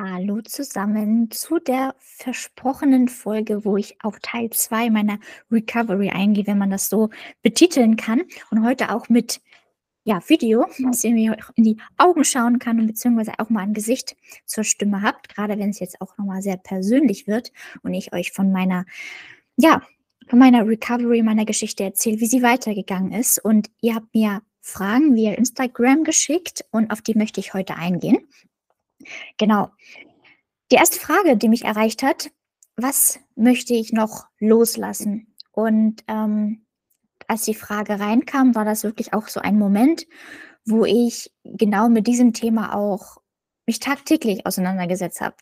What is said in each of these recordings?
Hallo zusammen zu der versprochenen Folge, wo ich auf Teil 2 meiner Recovery eingehe, wenn man das so betiteln kann. Und heute auch mit ja, Video, dass ihr mir in die Augen schauen kann und beziehungsweise auch mal ein Gesicht zur Stimme habt, gerade wenn es jetzt auch nochmal sehr persönlich wird und ich euch von meiner, ja, von meiner Recovery, meiner Geschichte erzähle, wie sie weitergegangen ist. Und ihr habt mir Fragen via Instagram geschickt und auf die möchte ich heute eingehen. Genau. Die erste Frage, die mich erreicht hat, was möchte ich noch loslassen? Und ähm, als die Frage reinkam, war das wirklich auch so ein Moment, wo ich genau mit diesem Thema auch mich tagtäglich auseinandergesetzt habe.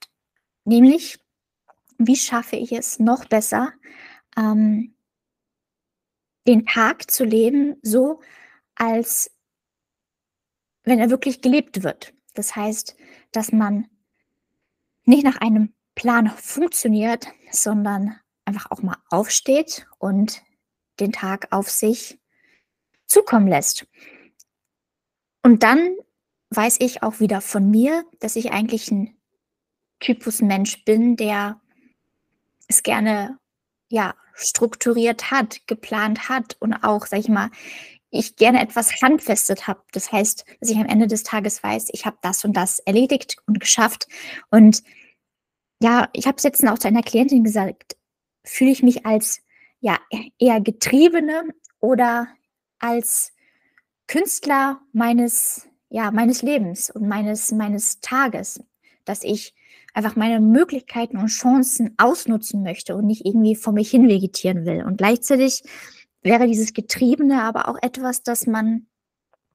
Nämlich, wie schaffe ich es noch besser, ähm, den Tag zu leben, so als wenn er wirklich gelebt wird. Das heißt, dass man nicht nach einem Plan funktioniert, sondern einfach auch mal aufsteht und den Tag auf sich zukommen lässt. Und dann weiß ich auch wieder von mir, dass ich eigentlich ein Typus Mensch bin, der es gerne ja strukturiert hat, geplant hat und auch, sag ich mal, ich gerne etwas handfestet habe. Das heißt, dass ich am Ende des Tages weiß, ich habe das und das erledigt und geschafft. Und ja, ich habe es jetzt auch zu einer Klientin gesagt, fühle ich mich als ja eher Getriebene oder als Künstler meines ja meines Lebens und meines meines Tages, dass ich einfach meine Möglichkeiten und Chancen ausnutzen möchte und nicht irgendwie vor mich hin vegetieren will. Und gleichzeitig wäre dieses Getriebene aber auch etwas, dass man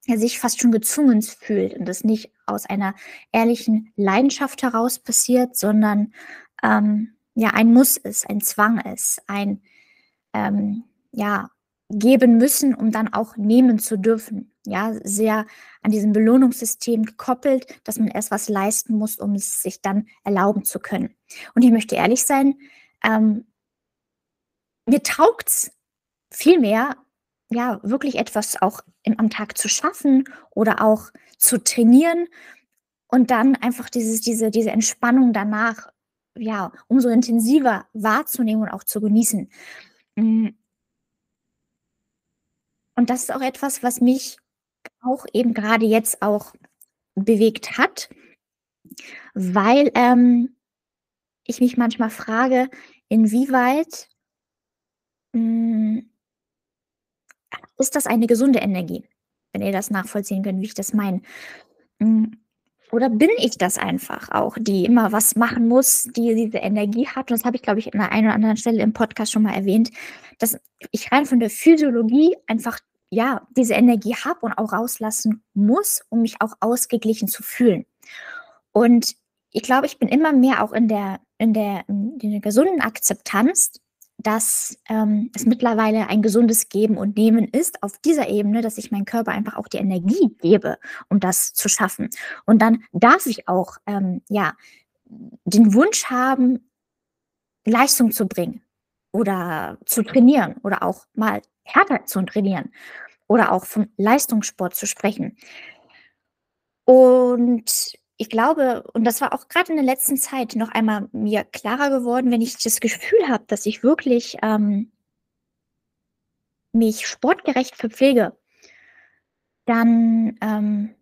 sich fast schon gezwungen fühlt und das nicht aus einer ehrlichen Leidenschaft heraus passiert, sondern ähm, ja ein Muss ist, ein Zwang ist, ein ähm, ja geben müssen, um dann auch nehmen zu dürfen. Ja, sehr an diesem Belohnungssystem gekoppelt, dass man erst was leisten muss, um es sich dann erlauben zu können. Und ich möchte ehrlich sein, ähm, mir taugt's vielmehr ja wirklich etwas auch im, am Tag zu schaffen oder auch zu trainieren und dann einfach dieses, diese, diese Entspannung danach ja umso intensiver wahrzunehmen und auch zu genießen. Mm. Und das ist auch etwas, was mich auch eben gerade jetzt auch bewegt hat, weil ähm, ich mich manchmal frage, inwieweit mh, mm, ist das eine gesunde Energie? Wenn ihr das nachvollziehen könnt, wie ich das meine. Hm, oder bin ich das einfach auch, die immer was machen muss, die diese Energie hat? Und das habe ich, glaube ich, an der einen oder anderen Stelle im Podcast schon mal erwähnt, dass ich rein von der Physiologie einfach ja diese Energie habe und auch rauslassen muss, um mich auch ausgeglichen zu fühlen. Und ich glaube, ich bin immer mehr auch in der, in der, in der gesunden Akzeptanz dass ähm, es mittlerweile ein gesundes Geben und Nehmen ist auf dieser Ebene, dass ich meinem Körper einfach auch die Energie gebe, um das zu schaffen. Und dann darf ich auch ähm, ja den Wunsch haben, Leistung zu bringen oder zu trainieren oder auch mal härter zu trainieren oder auch vom Leistungssport zu sprechen. Und ich glaube, und das war auch gerade in der letzten Zeit noch einmal mir klarer geworden, wenn ich das Gefühl habe, dass ich wirklich ähm, mich sportgerecht verpflege, dann ähm,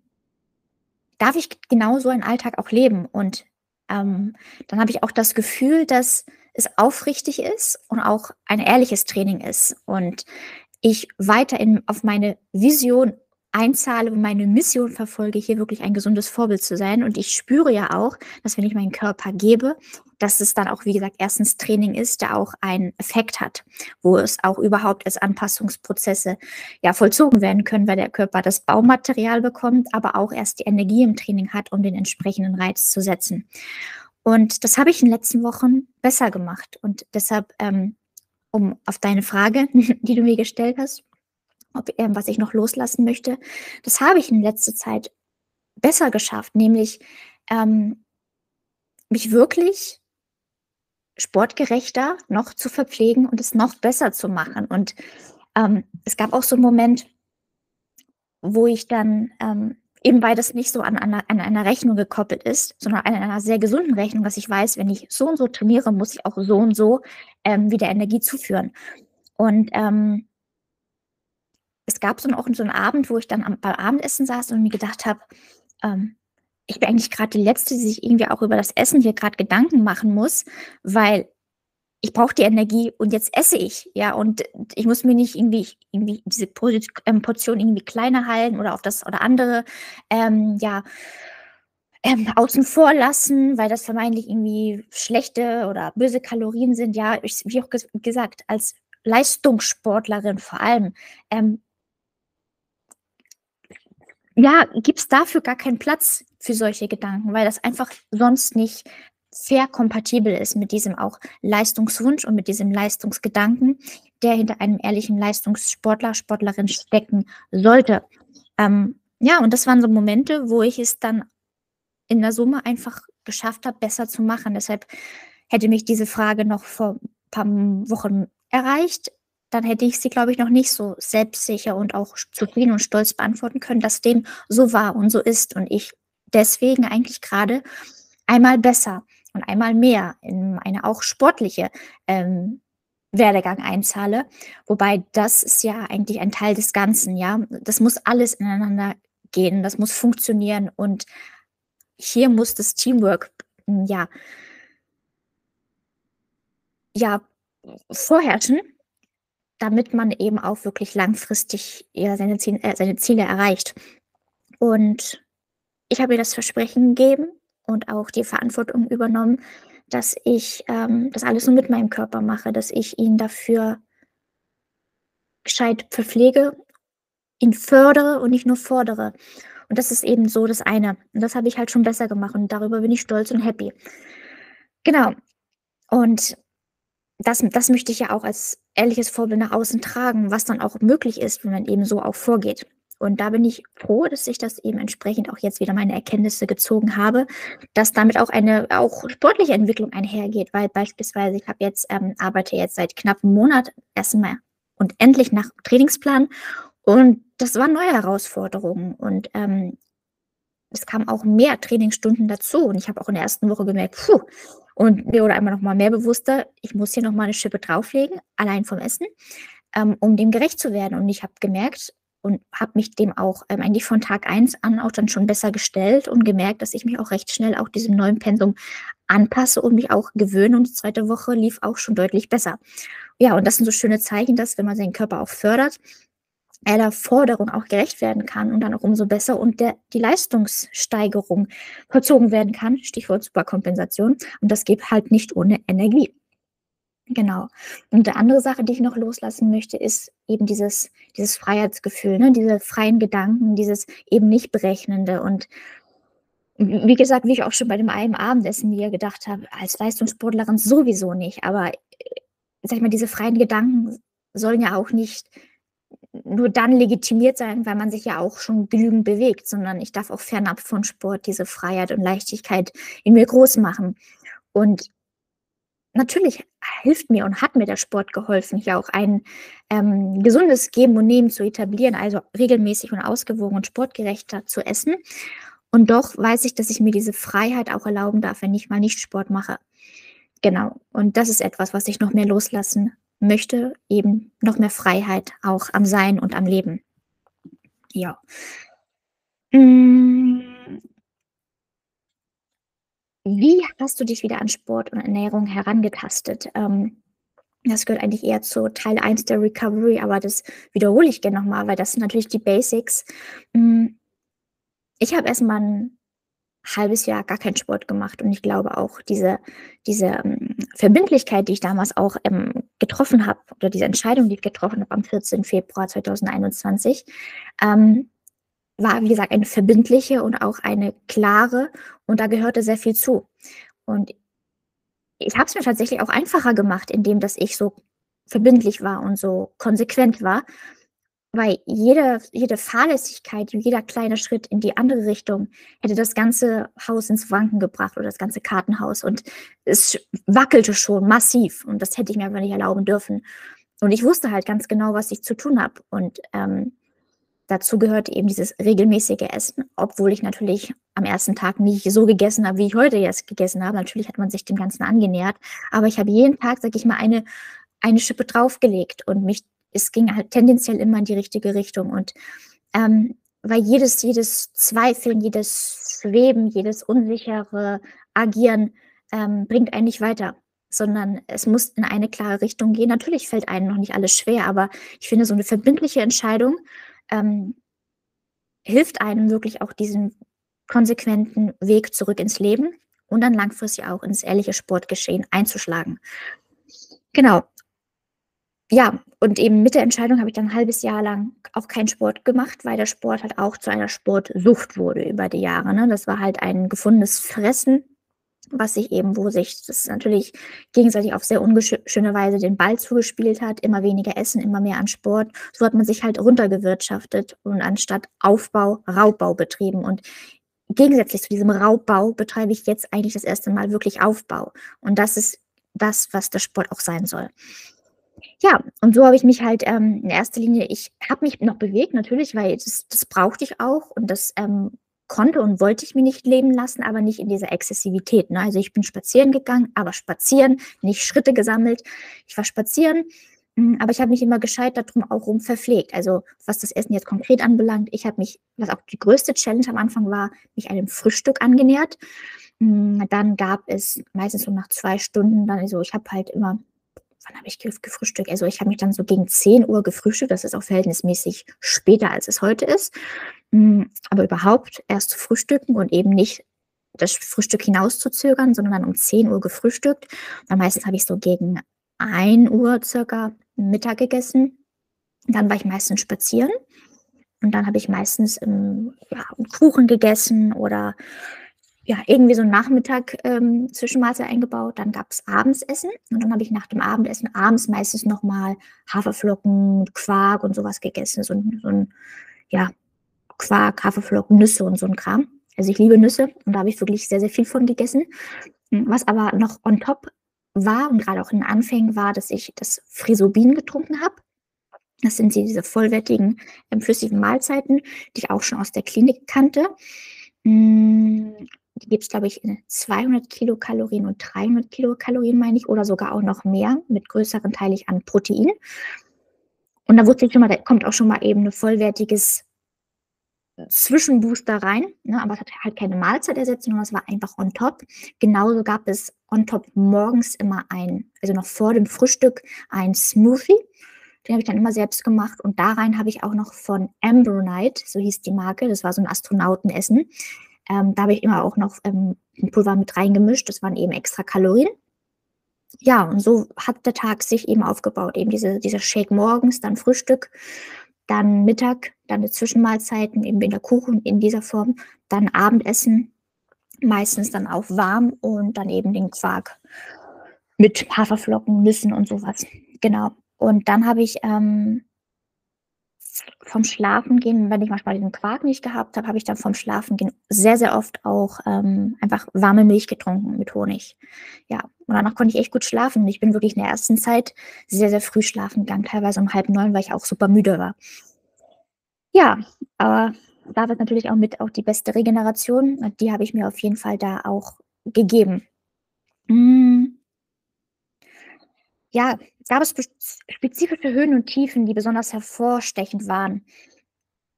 darf ich genau so einen Alltag auch leben. Und ähm, dann habe ich auch das Gefühl, dass es aufrichtig ist und auch ein ehrliches Training ist. Und ich weiterhin auf meine Vision einzahle und meine Mission verfolge, hier wirklich ein gesundes Vorbild zu sein. Und ich spüre ja auch, dass wenn ich meinen Körper gebe, dass es dann auch, wie gesagt, erstens Training ist, der auch einen Effekt hat, wo es auch überhaupt als Anpassungsprozesse ja vollzogen werden können, weil der Körper das Baumaterial bekommt, aber auch erst die Energie im Training hat, um den entsprechenden Reiz zu setzen. Und das habe ich in den letzten Wochen besser gemacht. Und deshalb, ähm, um auf deine Frage, die du mir gestellt hast, ob, äh, was ich noch loslassen möchte. Das habe ich in letzter Zeit besser geschafft, nämlich ähm, mich wirklich sportgerechter noch zu verpflegen und es noch besser zu machen. Und ähm, es gab auch so einen Moment, wo ich dann ähm, eben weil das nicht so an einer, an einer Rechnung gekoppelt ist, sondern an einer sehr gesunden Rechnung, dass ich weiß, wenn ich so und so trainiere, muss ich auch so und so ähm, wieder Energie zuführen. Und ähm, es gab so auch so einen Abend, wo ich dann am, beim Abendessen saß und mir gedacht habe, ähm, ich bin eigentlich gerade die Letzte, die sich irgendwie auch über das Essen hier gerade Gedanken machen muss, weil ich brauche die Energie und jetzt esse ich, ja, und ich muss mir nicht irgendwie, irgendwie diese ähm, Portion irgendwie kleiner halten oder auf das oder andere, ähm, ja, ähm, außen vor lassen, weil das vermeintlich irgendwie schlechte oder böse Kalorien sind. Ja, ich, wie auch ges gesagt, als Leistungssportlerin vor allem, ähm, ja, gibt es dafür gar keinen Platz für solche Gedanken, weil das einfach sonst nicht sehr kompatibel ist mit diesem auch Leistungswunsch und mit diesem Leistungsgedanken, der hinter einem ehrlichen Leistungssportler, Sportlerin stecken sollte. Ähm, ja, und das waren so Momente, wo ich es dann in der Summe einfach geschafft habe, besser zu machen. Deshalb hätte mich diese Frage noch vor ein paar Wochen erreicht, dann hätte ich sie, glaube ich, noch nicht so selbstsicher und auch zufrieden und stolz beantworten können, dass dem so war und so ist und ich deswegen eigentlich gerade einmal besser und einmal mehr in eine auch sportliche ähm, Werdegang einzahle. Wobei das ist ja eigentlich ein Teil des Ganzen, ja. Das muss alles ineinander gehen, das muss funktionieren und hier muss das Teamwork, ja, ja, vorherrschen, damit man eben auch wirklich langfristig ja, seine, Ziele, äh, seine Ziele erreicht. Und ich habe ihr das Versprechen gegeben, und auch die Verantwortung übernommen, dass ich ähm, das alles nur mit meinem Körper mache, dass ich ihn dafür gescheit verpflege, ihn fördere und nicht nur fordere. Und das ist eben so das eine. Und das habe ich halt schon besser gemacht und darüber bin ich stolz und happy. Genau. Und das, das möchte ich ja auch als ehrliches Vorbild nach außen tragen, was dann auch möglich ist, wenn man eben so auch vorgeht. Und da bin ich froh, dass ich das eben entsprechend auch jetzt wieder meine Erkenntnisse gezogen habe, dass damit auch eine auch sportliche Entwicklung einhergeht, weil beispielsweise ich habe jetzt ähm, arbeite jetzt seit knapp einem Monat erstmal und endlich nach Trainingsplan und das waren neue Herausforderungen und ähm, es kamen auch mehr Trainingsstunden dazu und ich habe auch in der ersten Woche gemerkt, puh, und mir wurde einmal noch mal mehr bewusster, ich muss hier noch mal eine Schippe drauflegen, allein vom Essen, ähm, um dem gerecht zu werden. Und ich habe gemerkt, und habe mich dem auch ähm, eigentlich von Tag 1 an auch dann schon besser gestellt und gemerkt, dass ich mich auch recht schnell auch diesem neuen Pensum anpasse und mich auch gewöhne. Und die zweite Woche lief auch schon deutlich besser. Ja, und das sind so schöne Zeichen, dass wenn man seinen Körper auch fördert, er der Forderung auch gerecht werden kann und dann auch umso besser und der, die Leistungssteigerung vollzogen werden kann. Stichwort Superkompensation. Und das geht halt nicht ohne Energie. Genau. Und die andere Sache, die ich noch loslassen möchte, ist eben dieses, dieses Freiheitsgefühl, ne? diese freien Gedanken, dieses eben nicht berechnende. Und wie gesagt, wie ich auch schon bei dem einen Abendessen mir gedacht habe, als Leistungssportlerin sowieso nicht. Aber sag ich mal, diese freien Gedanken sollen ja auch nicht nur dann legitimiert sein, weil man sich ja auch schon genügend bewegt, sondern ich darf auch fernab von Sport diese Freiheit und Leichtigkeit in mir groß machen. Und natürlich hilft mir und hat mir der Sport geholfen, hier auch ein ähm, gesundes Geben und Nehmen zu etablieren, also regelmäßig und ausgewogen und sportgerechter zu essen. Und doch weiß ich, dass ich mir diese Freiheit auch erlauben darf, wenn ich mal nicht Sport mache. Genau. Und das ist etwas, was ich noch mehr loslassen möchte, eben noch mehr Freiheit auch am Sein und am Leben. Ja. Mmh. Wie hast du dich wieder an Sport und Ernährung herangetastet? Ähm, das gehört eigentlich eher zu Teil 1 der Recovery, aber das wiederhole ich gerne nochmal, weil das sind natürlich die Basics. Hm, ich habe erst mal ein halbes Jahr gar keinen Sport gemacht und ich glaube auch diese, diese ähm, Verbindlichkeit, die ich damals auch ähm, getroffen habe, oder diese Entscheidung, die ich getroffen habe am 14. Februar 2021, ähm, war, wie gesagt, eine verbindliche und auch eine klare und da gehörte sehr viel zu. Und ich habe es mir tatsächlich auch einfacher gemacht, indem dass ich so verbindlich war und so konsequent war, weil jede, jede Fahrlässigkeit, jeder kleine Schritt in die andere Richtung hätte das ganze Haus ins Wanken gebracht oder das ganze Kartenhaus und es wackelte schon massiv und das hätte ich mir einfach nicht erlauben dürfen. Und ich wusste halt ganz genau, was ich zu tun habe und ähm, dazu gehört eben dieses regelmäßige Essen, obwohl ich natürlich am ersten Tag nicht so gegessen habe, wie ich heute jetzt gegessen habe. Natürlich hat man sich dem Ganzen angenähert, aber ich habe jeden Tag, sag ich mal, eine, eine Schippe draufgelegt und mich, es ging halt tendenziell immer in die richtige Richtung und ähm, weil jedes, jedes Zweifeln, jedes Schweben, jedes unsichere Agieren ähm, bringt einen nicht weiter, sondern es muss in eine klare Richtung gehen. Natürlich fällt einem noch nicht alles schwer, aber ich finde, so eine verbindliche Entscheidung ähm, hilft einem wirklich auch diesen konsequenten Weg zurück ins Leben und dann langfristig auch ins ehrliche Sportgeschehen einzuschlagen. Genau. Ja, und eben mit der Entscheidung habe ich dann ein halbes Jahr lang auch keinen Sport gemacht, weil der Sport halt auch zu einer Sportsucht wurde über die Jahre. Ne? Das war halt ein gefundenes Fressen was sich eben, wo sich das natürlich gegenseitig auf sehr unschöne Weise den Ball zugespielt hat, immer weniger Essen, immer mehr an Sport. So hat man sich halt runtergewirtschaftet und anstatt Aufbau, Raubbau betrieben. Und gegensätzlich zu diesem Raubbau betreibe ich jetzt eigentlich das erste Mal wirklich Aufbau. Und das ist das, was der Sport auch sein soll. Ja, und so habe ich mich halt ähm, in erster Linie, ich habe mich noch bewegt, natürlich, weil das, das brauchte ich auch und das ähm, konnte und wollte ich mir nicht leben lassen, aber nicht in dieser Exzessivität. Ne? Also ich bin spazieren gegangen, aber spazieren, nicht Schritte gesammelt. Ich war spazieren, hm, aber ich habe mich immer gescheit darum auch rum verpflegt. Also was das Essen jetzt konkret anbelangt, ich habe mich, was auch die größte Challenge am Anfang war, mich einem Frühstück angenähert. Hm, dann gab es meistens so nach zwei Stunden, dann also ich habe halt immer wann habe ich gefrühstückt? Also ich habe mich dann so gegen 10 Uhr gefrühstückt. Das ist auch verhältnismäßig später, als es heute ist. Hm, aber überhaupt erst zu frühstücken und eben nicht das Frühstück hinauszuzögern, sondern dann um 10 Uhr gefrühstückt. Dann meistens habe ich so gegen 1 Uhr circa Mittag gegessen. Dann war ich meistens spazieren. Und dann habe ich meistens ähm, ja, Kuchen gegessen oder ja, irgendwie so einen Nachmittag ähm, Zwischenmahlzeit eingebaut. Dann gab es Abendsessen und dann habe ich nach dem Abendessen abends meistens nochmal Haferflocken, Quark und sowas gegessen. So, so ein, ja, Quark, Haferflocken, Nüsse und so ein Kram. Also ich liebe Nüsse und da habe ich wirklich sehr, sehr viel von gegessen. Hm, was aber noch on top war und gerade auch in den Anfängen war, dass ich das Frisobin getrunken habe. Das sind diese vollwertigen, ähm, flüssigen Mahlzeiten, die ich auch schon aus der Klinik kannte. Die gibt es, glaube ich, in 200 Kilokalorien und 300 Kilokalorien, meine ich, oder sogar auch noch mehr, mit größeren teilig an Protein. Und da wusste ich schon mal, da kommt auch schon mal eben ein vollwertiges Zwischenbooster rein, ne, aber es hat halt keine Mahlzeit ersetzt, sondern es war einfach on top. Genauso gab es on top morgens immer ein, also noch vor dem Frühstück, ein Smoothie. Den habe ich dann immer selbst gemacht und da rein habe ich auch noch von Ambronite, so hieß die Marke, das war so ein Astronautenessen, ähm, da habe ich immer auch noch ähm, Pulver mit reingemischt. Das waren eben extra Kalorien. Ja, und so hat der Tag sich eben aufgebaut. Eben diese, dieser Shake morgens, dann Frühstück, dann Mittag, dann die Zwischenmahlzeiten, eben in Kuchen in dieser Form, dann Abendessen, meistens dann auch warm und dann eben den Quark mit Haferflocken, Nüssen und sowas. Genau. Und dann habe ich ähm, vom Schlafengehen, wenn ich manchmal diesen Quark nicht gehabt habe, habe ich dann vom Schlafengehen sehr, sehr oft auch ähm, einfach warme Milch getrunken mit Honig. Ja, und danach konnte ich echt gut schlafen. Ich bin wirklich in der ersten Zeit sehr, sehr früh schlafen gegangen, teilweise um halb neun, weil ich auch super müde war. Ja, aber da wird natürlich auch mit auch die beste Regeneration. Die habe ich mir auf jeden Fall da auch gegeben. Hm. Ja, gab es spezifische Höhen und Tiefen, die besonders hervorstechend waren?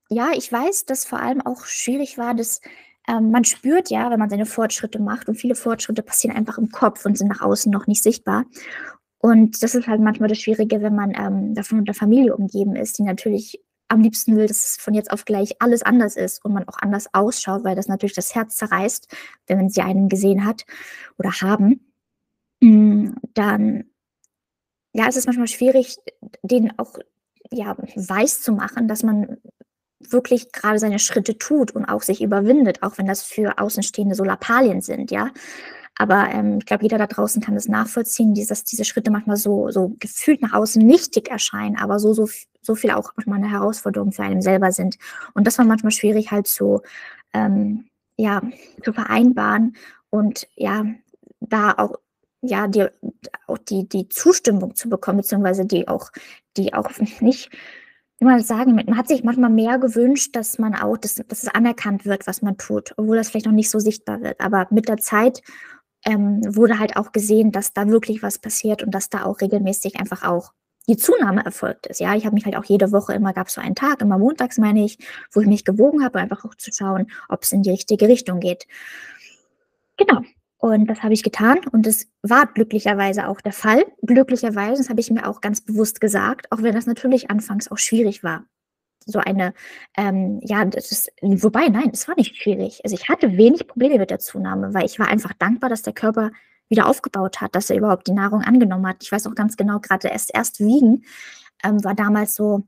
Ja, ich weiß, dass vor allem auch schwierig war, dass ähm, man spürt ja, wenn man seine Fortschritte macht und viele Fortschritte passieren einfach im Kopf und sind nach außen noch nicht sichtbar. Und das ist halt manchmal das Schwierige, wenn man ähm, davon mit der Familie umgeben ist, die natürlich am liebsten will, dass von jetzt auf gleich alles anders ist und man auch anders ausschaut, weil das natürlich das Herz zerreißt, wenn man sie einen gesehen hat oder haben. Mm, dann ja, es ist manchmal schwierig, den auch ja, weiß zu machen, dass man wirklich gerade seine Schritte tut und auch sich überwindet, auch wenn das für Außenstehende so Lappalien sind, ja. Aber ähm, ich glaube, jeder da draußen kann das nachvollziehen, dass diese Schritte manchmal so, so gefühlt nach außen nichtig erscheinen, aber so, so, so viel auch manchmal eine Herausforderung für einen selber sind. Und das war manchmal schwierig halt so, ähm, ja, zu vereinbaren und ja, da auch ja, die, auch die, die Zustimmung zu bekommen, beziehungsweise die auch, die auch nicht mal sagen, man hat sich manchmal mehr gewünscht, dass man auch dass dass es anerkannt wird, was man tut, obwohl das vielleicht noch nicht so sichtbar wird. Aber mit der Zeit, ähm, wurde halt auch gesehen, dass da wirklich was passiert und dass da auch regelmäßig einfach auch die Zunahme erfolgt ist. Ja, ich habe mich halt auch jede Woche immer gab es so einen Tag, immer montags meine ich, wo ich mich gewogen habe, einfach auch zu schauen, ob es in die richtige Richtung geht. Genau. Und das habe ich getan und es war glücklicherweise auch der Fall. Glücklicherweise, das habe ich mir auch ganz bewusst gesagt, auch wenn das natürlich anfangs auch schwierig war. So eine, ähm, ja, das ist, wobei, nein, es war nicht schwierig. Also ich hatte wenig Probleme mit der Zunahme, weil ich war einfach dankbar, dass der Körper wieder aufgebaut hat, dass er überhaupt die Nahrung angenommen hat. Ich weiß auch ganz genau, gerade erst, erst wiegen ähm, war damals so,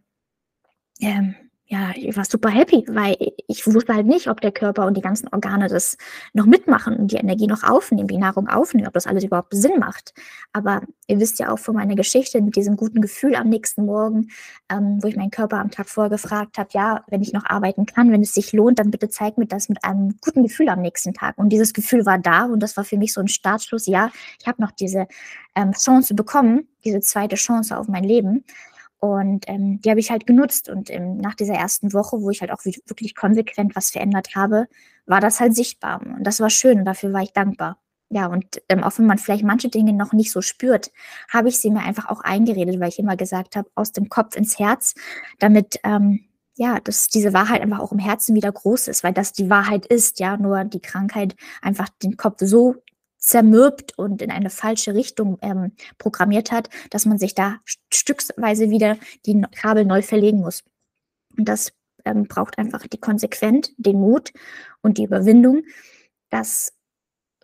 ähm, ja, ich war super happy, weil ich wusste halt nicht, ob der Körper und die ganzen Organe das noch mitmachen und die Energie noch aufnehmen, die Nahrung aufnehmen, ob das alles überhaupt Sinn macht. Aber ihr wisst ja auch von meiner Geschichte mit diesem guten Gefühl am nächsten Morgen, ähm, wo ich meinen Körper am Tag vorher gefragt habe, ja, wenn ich noch arbeiten kann, wenn es sich lohnt, dann bitte zeig mir das mit einem guten Gefühl am nächsten Tag. Und dieses Gefühl war da und das war für mich so ein Startschluss, ja, ich habe noch diese ähm, Chance bekommen, diese zweite Chance auf mein Leben. Und ähm, die habe ich halt genutzt. Und ähm, nach dieser ersten Woche, wo ich halt auch wirklich konsequent was verändert habe, war das halt sichtbar. Und das war schön und dafür war ich dankbar. Ja, und ähm, auch wenn man vielleicht manche Dinge noch nicht so spürt, habe ich sie mir einfach auch eingeredet, weil ich immer gesagt habe, aus dem Kopf ins Herz, damit ähm, ja, dass diese Wahrheit einfach auch im Herzen wieder groß ist, weil das die Wahrheit ist, ja, nur die Krankheit einfach den Kopf so zermürbt und in eine falsche Richtung ähm, programmiert hat, dass man sich da stücksweise wieder die Kabel neu verlegen muss. Und das ähm, braucht einfach die Konsequenz, den Mut und die Überwindung, das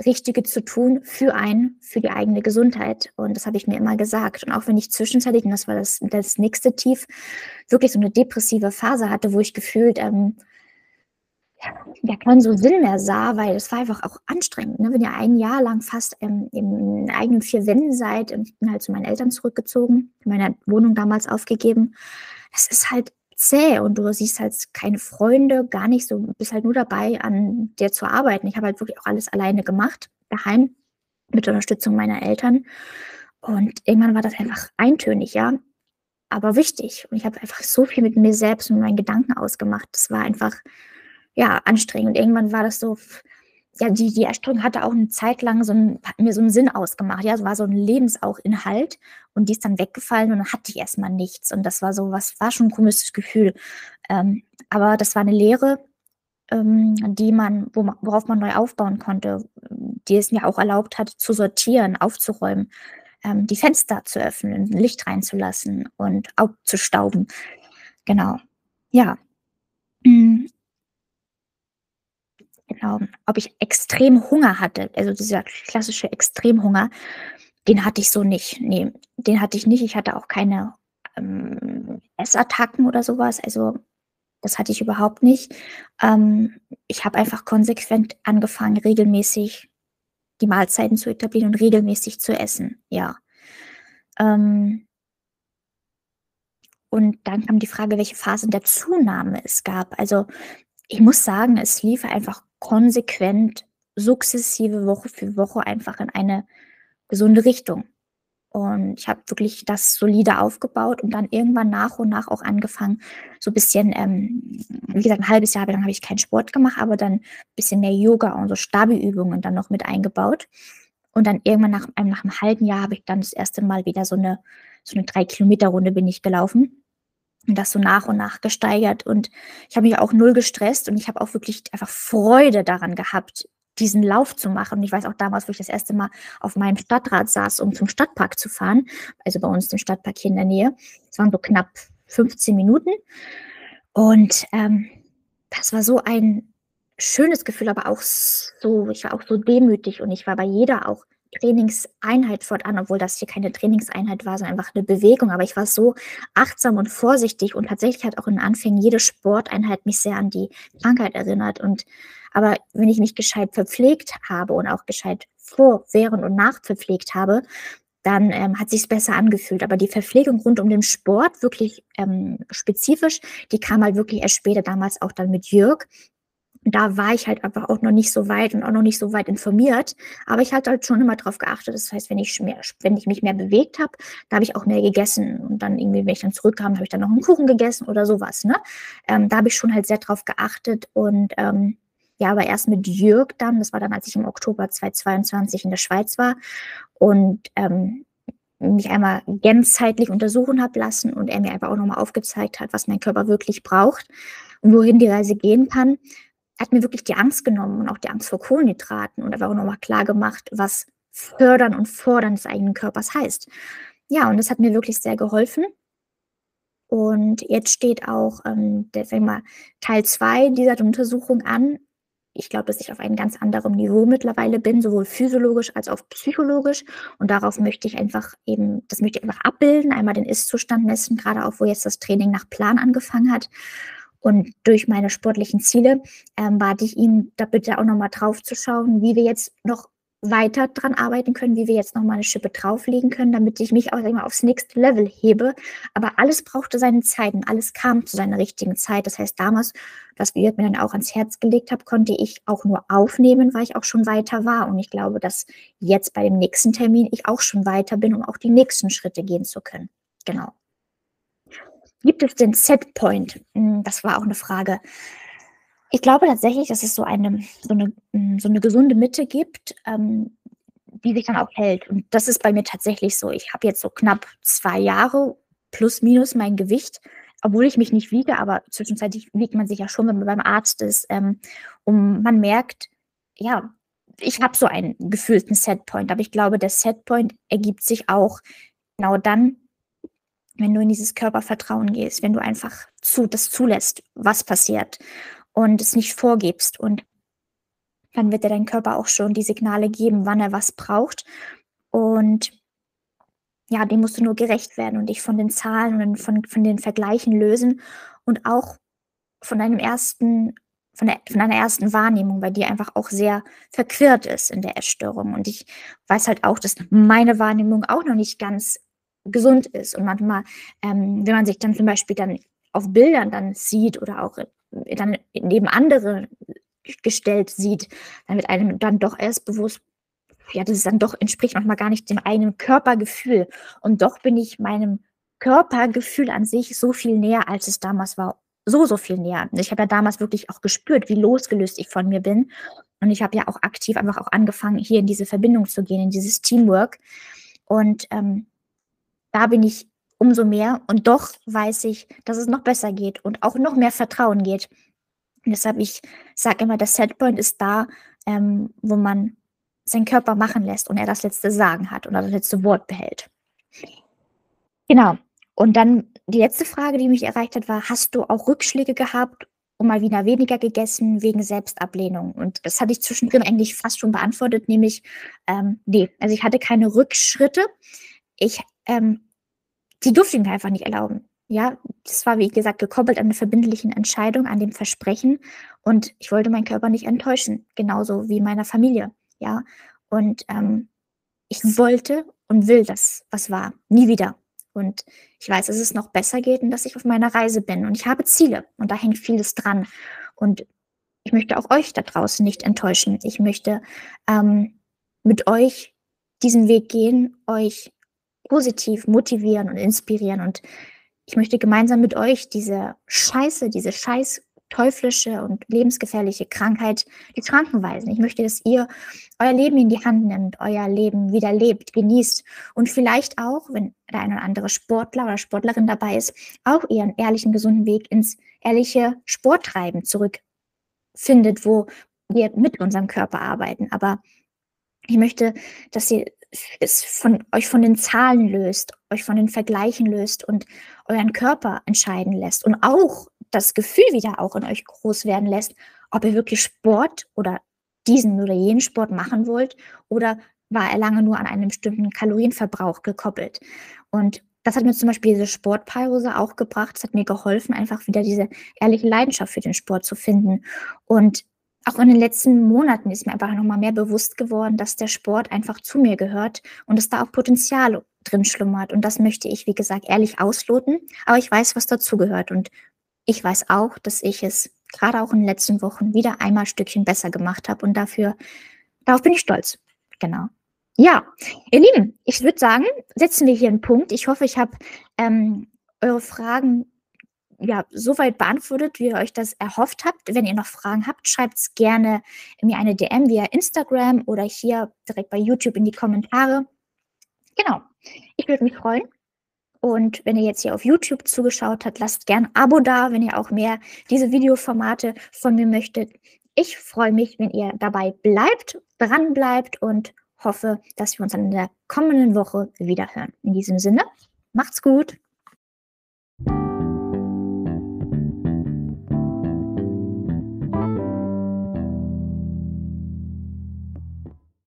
Richtige zu tun für einen, für die eigene Gesundheit. Und das habe ich mir immer gesagt. Und auch wenn ich zwischenzeitlich, und das war das, das nächste Tief, wirklich so eine depressive Phase hatte, wo ich gefühlt ähm, ja, keinen so Sinn mehr sah, weil es war einfach auch anstrengend. Ne? Wenn ihr ein Jahr lang fast ähm, in eigenen vier Wänden seid, ich bin halt zu meinen Eltern zurückgezogen, meine Wohnung damals aufgegeben. Es ist halt zäh und du siehst halt keine Freunde, gar nicht so, bist halt nur dabei, an dir zu arbeiten. Ich habe halt wirklich auch alles alleine gemacht, daheim, mit Unterstützung meiner Eltern. Und irgendwann war das einfach eintönig, ja, aber wichtig. Und ich habe einfach so viel mit mir selbst und meinen Gedanken ausgemacht. Das war einfach ja, anstrengend. Irgendwann war das so, ja, die, die Erstörung hatte auch eine Zeit lang so ein, hat mir so einen Sinn ausgemacht. Ja, es war so ein Lebensauchinhalt und die ist dann weggefallen und dann hatte ich erstmal nichts. Und das war so, was war schon ein komisches Gefühl. Ähm, aber das war eine Lehre, ähm, die man, wo man, worauf man neu aufbauen konnte, die es mir auch erlaubt hat, zu sortieren, aufzuräumen, ähm, die Fenster zu öffnen, Licht reinzulassen und aufzustauben. Genau. Ja. Genau. Ob ich extrem Hunger hatte, also dieser klassische Extremhunger, den hatte ich so nicht. Ne, den hatte ich nicht. Ich hatte auch keine, ähm, Essattacken oder sowas. Also, das hatte ich überhaupt nicht. Ähm, ich habe einfach konsequent angefangen, regelmäßig die Mahlzeiten zu etablieren und regelmäßig zu essen, ja. Ähm und dann kam die Frage, welche Phasen der Zunahme es gab. Also, ich muss sagen, es lief einfach konsequent, sukzessive, Woche für Woche einfach in eine gesunde Richtung. Und ich habe wirklich das solide aufgebaut und dann irgendwann nach und nach auch angefangen, so ein bisschen, ähm, wie gesagt, ein halbes Jahr lang habe ich keinen Sport gemacht, aber dann ein bisschen mehr Yoga und so Stabi-Übungen dann noch mit eingebaut. Und dann irgendwann nach, nach einem halben Jahr habe ich dann das erste Mal wieder so eine, so eine drei Kilometer Runde bin ich gelaufen das so nach und nach gesteigert. Und ich habe mich auch null gestresst und ich habe auch wirklich einfach Freude daran gehabt, diesen Lauf zu machen. Und ich weiß auch damals, wo ich das erste Mal auf meinem Stadtrad saß, um zum Stadtpark zu fahren, also bei uns im Stadtpark hier in der Nähe. Es waren so knapp 15 Minuten. Und ähm, das war so ein schönes Gefühl, aber auch so, ich war auch so demütig und ich war bei jeder auch Trainingseinheit fortan, obwohl das hier keine Trainingseinheit war, sondern einfach eine Bewegung. Aber ich war so achtsam und vorsichtig und tatsächlich hat auch in Anfängen jede Sporteinheit mich sehr an die Krankheit erinnert. Und aber wenn ich mich gescheit verpflegt habe und auch gescheit vor, während und nach verpflegt habe, dann ähm, hat sich besser angefühlt. Aber die Verpflegung rund um den Sport, wirklich ähm, spezifisch, die kam halt wirklich erst später, damals auch dann mit Jörg, da war ich halt einfach auch noch nicht so weit und auch noch nicht so weit informiert. Aber ich hatte halt schon immer drauf geachtet. Das heißt, wenn ich, mehr, wenn ich mich mehr bewegt habe, da habe ich auch mehr gegessen. Und dann irgendwie, wenn ich dann zurückkam, habe ich dann noch einen Kuchen gegessen oder sowas. Ne? Ähm, da habe ich schon halt sehr drauf geachtet. Und ähm, ja, aber erst mit Jörg dann, das war dann, als ich im Oktober 2022 in der Schweiz war und ähm, mich einmal ganzheitlich untersuchen habe lassen und er mir einfach auch nochmal aufgezeigt hat, was mein Körper wirklich braucht und wohin die Reise gehen kann, hat mir wirklich die Angst genommen und auch die Angst vor Kohlenhydraten und einfach nochmal klar gemacht, was fördern und fordern des eigenen Körpers heißt. Ja, und das hat mir wirklich sehr geholfen. Und jetzt steht auch ähm, der, sag mal, Teil 2 dieser Untersuchung an. Ich glaube, dass ich auf einem ganz anderen Niveau mittlerweile bin, sowohl physiologisch als auch psychologisch. Und darauf möchte ich einfach eben, das möchte ich einfach abbilden, einmal den Ist-Zustand messen, gerade auch, wo jetzt das Training nach Plan angefangen hat. Und durch meine sportlichen Ziele ähm, bat ich ihm, da bitte auch nochmal drauf zu schauen, wie wir jetzt noch weiter dran arbeiten können, wie wir jetzt nochmal eine Schippe drauflegen können, damit ich mich auch immer aufs nächste Level hebe. Aber alles brauchte seine Zeit und alles kam zu seiner richtigen Zeit. Das heißt, damals, was Jörg mir dann auch ans Herz gelegt hat, konnte ich auch nur aufnehmen, weil ich auch schon weiter war. Und ich glaube, dass jetzt bei dem nächsten Termin ich auch schon weiter bin, um auch die nächsten Schritte gehen zu können. Genau. Gibt es den Setpoint? Hm, das war auch eine Frage. Ich glaube tatsächlich, dass es so eine, so eine, hm, so eine gesunde Mitte gibt, ähm, die sich dann auch hält. Und das ist bei mir tatsächlich so. Ich habe jetzt so knapp zwei Jahre plus minus mein Gewicht, obwohl ich mich nicht wiege, aber zwischenzeitlich wiegt man sich ja schon, wenn man beim Arzt ist. Ähm, und man merkt, ja, ich habe so einen gefühlten Setpoint, aber ich glaube, der Setpoint ergibt sich auch genau dann, wenn du in dieses Körpervertrauen gehst, wenn du einfach zu, das zulässt, was passiert und es nicht vorgibst und dann wird dir dein Körper auch schon die Signale geben, wann er was braucht und ja, dem musst du nur gerecht werden und dich von den Zahlen und von, von den Vergleichen lösen und auch von deinem ersten, von, der, von deiner ersten Wahrnehmung, weil die einfach auch sehr verquirlt ist in der Essstörung. Und ich weiß halt auch, dass meine Wahrnehmung auch noch nicht ganz gesund ist. Und manchmal, ähm, wenn man sich dann zum Beispiel dann auf Bildern dann sieht oder auch dann neben andere gestellt sieht, dann wird einem dann doch erst bewusst, ja, das ist dann doch entspricht manchmal gar nicht dem eigenen Körpergefühl. Und doch bin ich meinem Körpergefühl an sich so viel näher, als es damals war. So, so viel näher. Ich habe ja damals wirklich auch gespürt, wie losgelöst ich von mir bin. Und ich habe ja auch aktiv einfach auch angefangen, hier in diese Verbindung zu gehen, in dieses Teamwork. Und ähm, da bin ich umso mehr und doch weiß ich, dass es noch besser geht und auch noch mehr Vertrauen geht. Und deshalb, ich sage immer, der Setpoint ist da, ähm, wo man seinen Körper machen lässt und er das letzte Sagen hat und das letzte Wort behält. Genau. Und dann die letzte Frage, die mich erreicht hat, war, hast du auch Rückschläge gehabt und mal wieder weniger gegessen wegen Selbstablehnung? Und das hatte ich zwischendrin eigentlich fast schon beantwortet, nämlich, ähm, nee, also ich hatte keine Rückschritte. Ich ähm, die ich mir einfach nicht erlauben. Ja, das war, wie gesagt, gekoppelt an eine verbindlichen Entscheidung, an dem Versprechen. Und ich wollte meinen Körper nicht enttäuschen, genauso wie meiner Familie. Ja, und ähm, ich wollte und will das, was war, nie wieder. Und ich weiß, dass es noch besser geht und dass ich auf meiner Reise bin. Und ich habe Ziele und da hängt vieles dran. Und ich möchte auch euch da draußen nicht enttäuschen. Ich möchte ähm, mit euch diesen Weg gehen, euch positiv motivieren und inspirieren. Und ich möchte gemeinsam mit euch diese Scheiße, diese scheiß teuflische und lebensgefährliche Krankheit die Kranken weisen. Ich möchte, dass ihr euer Leben in die Hand nimmt, euer Leben wieder lebt, genießt und vielleicht auch, wenn der eine oder andere Sportler oder Sportlerin dabei ist, auch ihren ehrlichen, gesunden Weg ins ehrliche Sporttreiben zurückfindet, wo wir mit unserem Körper arbeiten. Aber ich möchte, dass ihr es von euch von den Zahlen löst, euch von den Vergleichen löst und euren Körper entscheiden lässt und auch das Gefühl wieder auch in euch groß werden lässt, ob ihr wirklich Sport oder diesen oder jenen Sport machen wollt oder war er lange nur an einen bestimmten Kalorienverbrauch gekoppelt. Und das hat mir zum Beispiel diese Sportpause auch gebracht. Es hat mir geholfen, einfach wieder diese ehrliche Leidenschaft für den Sport zu finden. Und auch in den letzten Monaten ist mir einfach nochmal mehr bewusst geworden, dass der Sport einfach zu mir gehört und dass da auch Potenzial drin schlummert. Und das möchte ich, wie gesagt, ehrlich ausloten. Aber ich weiß, was dazugehört. Und ich weiß auch, dass ich es gerade auch in den letzten Wochen wieder einmal ein Stückchen besser gemacht habe und dafür, darauf bin ich stolz. Genau. Ja, ihr Lieben, ich würde sagen, setzen wir hier einen Punkt. Ich hoffe, ich habe ähm, eure Fragen ja, soweit beantwortet, wie ihr euch das erhofft habt. Wenn ihr noch Fragen habt, schreibt es gerne mir eine DM via Instagram oder hier direkt bei YouTube in die Kommentare. Genau. Ich würde mich freuen. Und wenn ihr jetzt hier auf YouTube zugeschaut habt, lasst gerne ein Abo da, wenn ihr auch mehr diese Videoformate von mir möchtet. Ich freue mich, wenn ihr dabei bleibt, dran bleibt und hoffe, dass wir uns dann in der kommenden Woche wieder hören. In diesem Sinne, macht's gut.